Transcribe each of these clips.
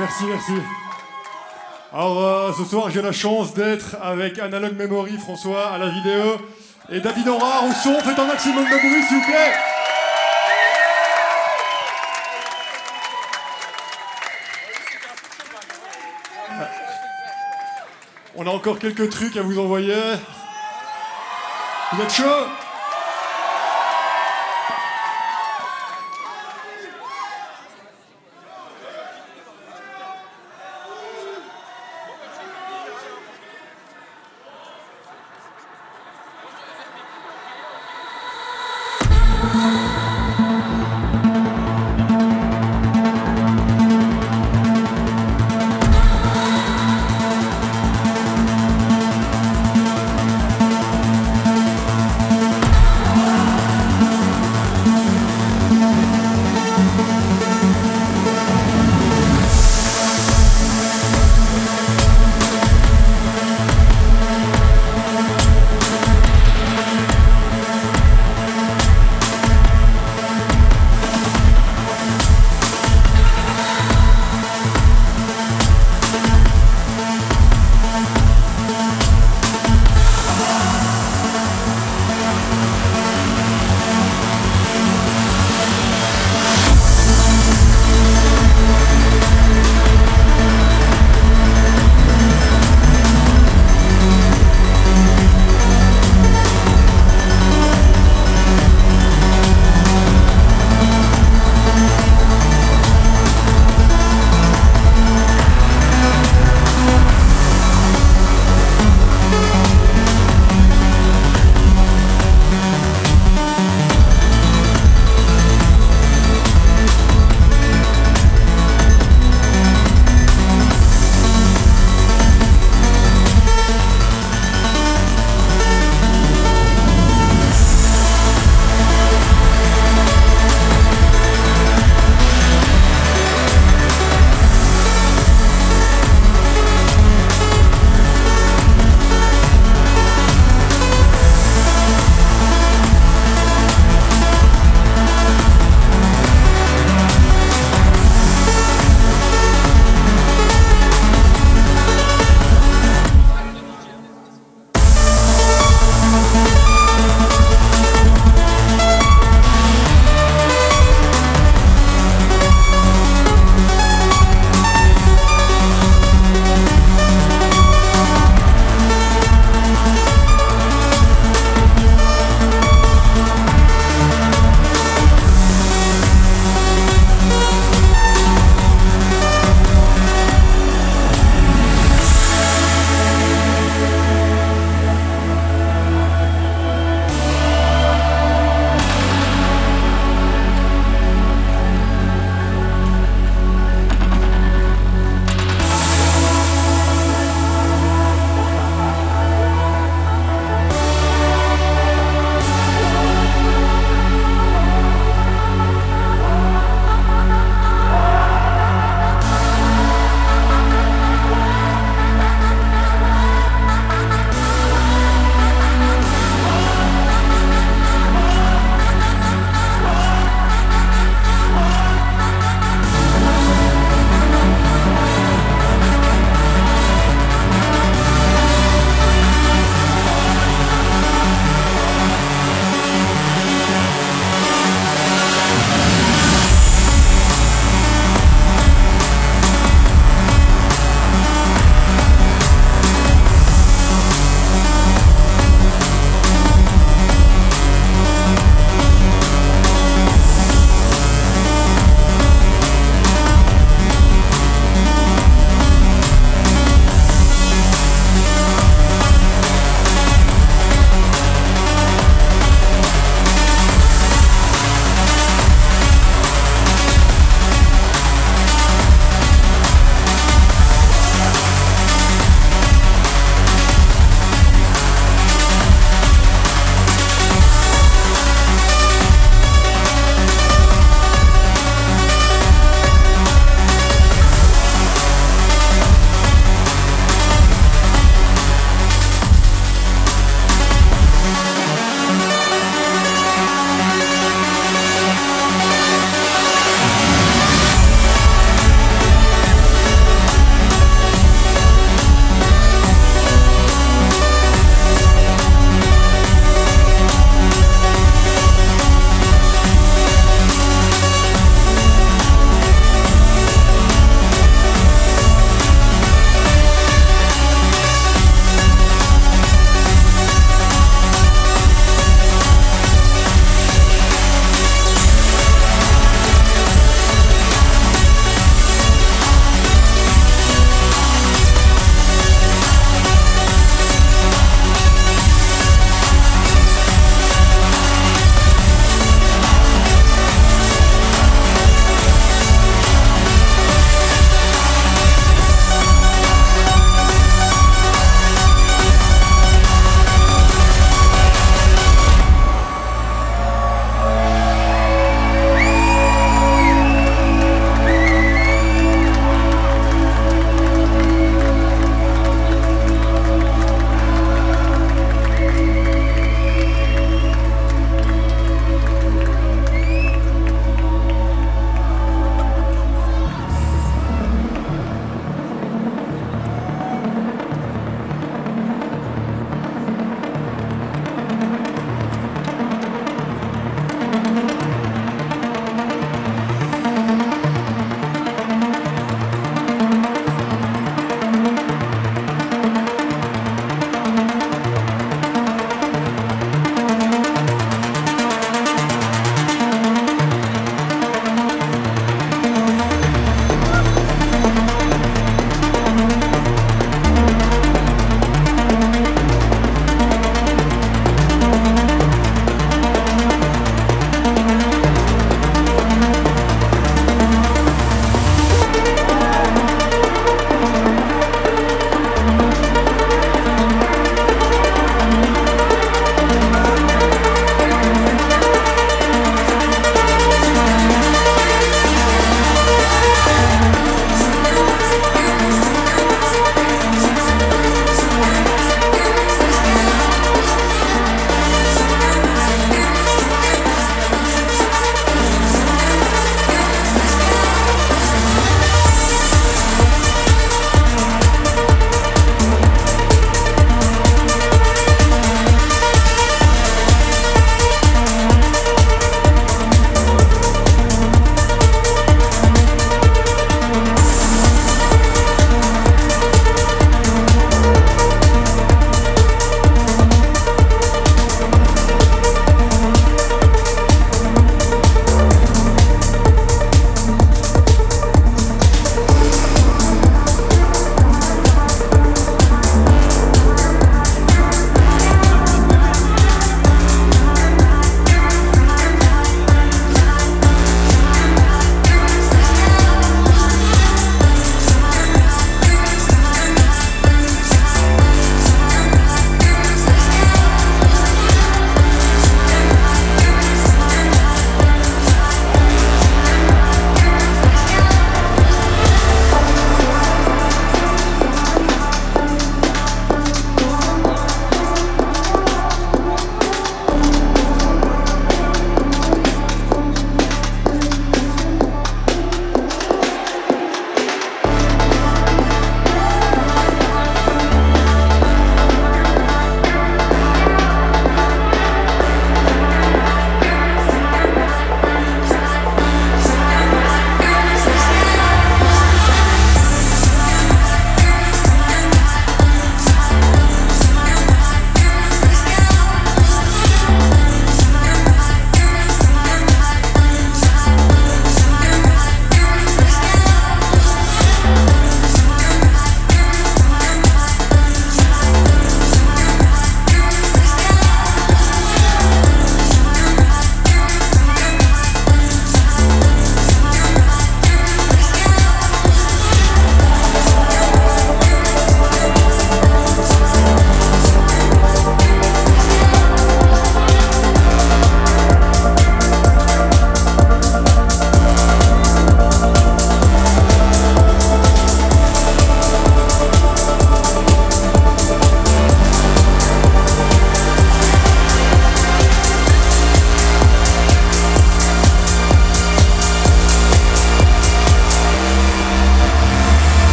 Merci, merci. Alors euh, ce soir j'ai la chance d'être avec Analog Memory, François à la vidéo et David Aurard au son. Faites un maximum de bruit s'il vous plaît. On a encore quelques trucs à vous envoyer. Vous êtes chaud?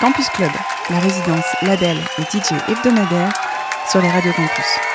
Campus Club, la résidence, label et DJ hebdomadaire sur les radios campus.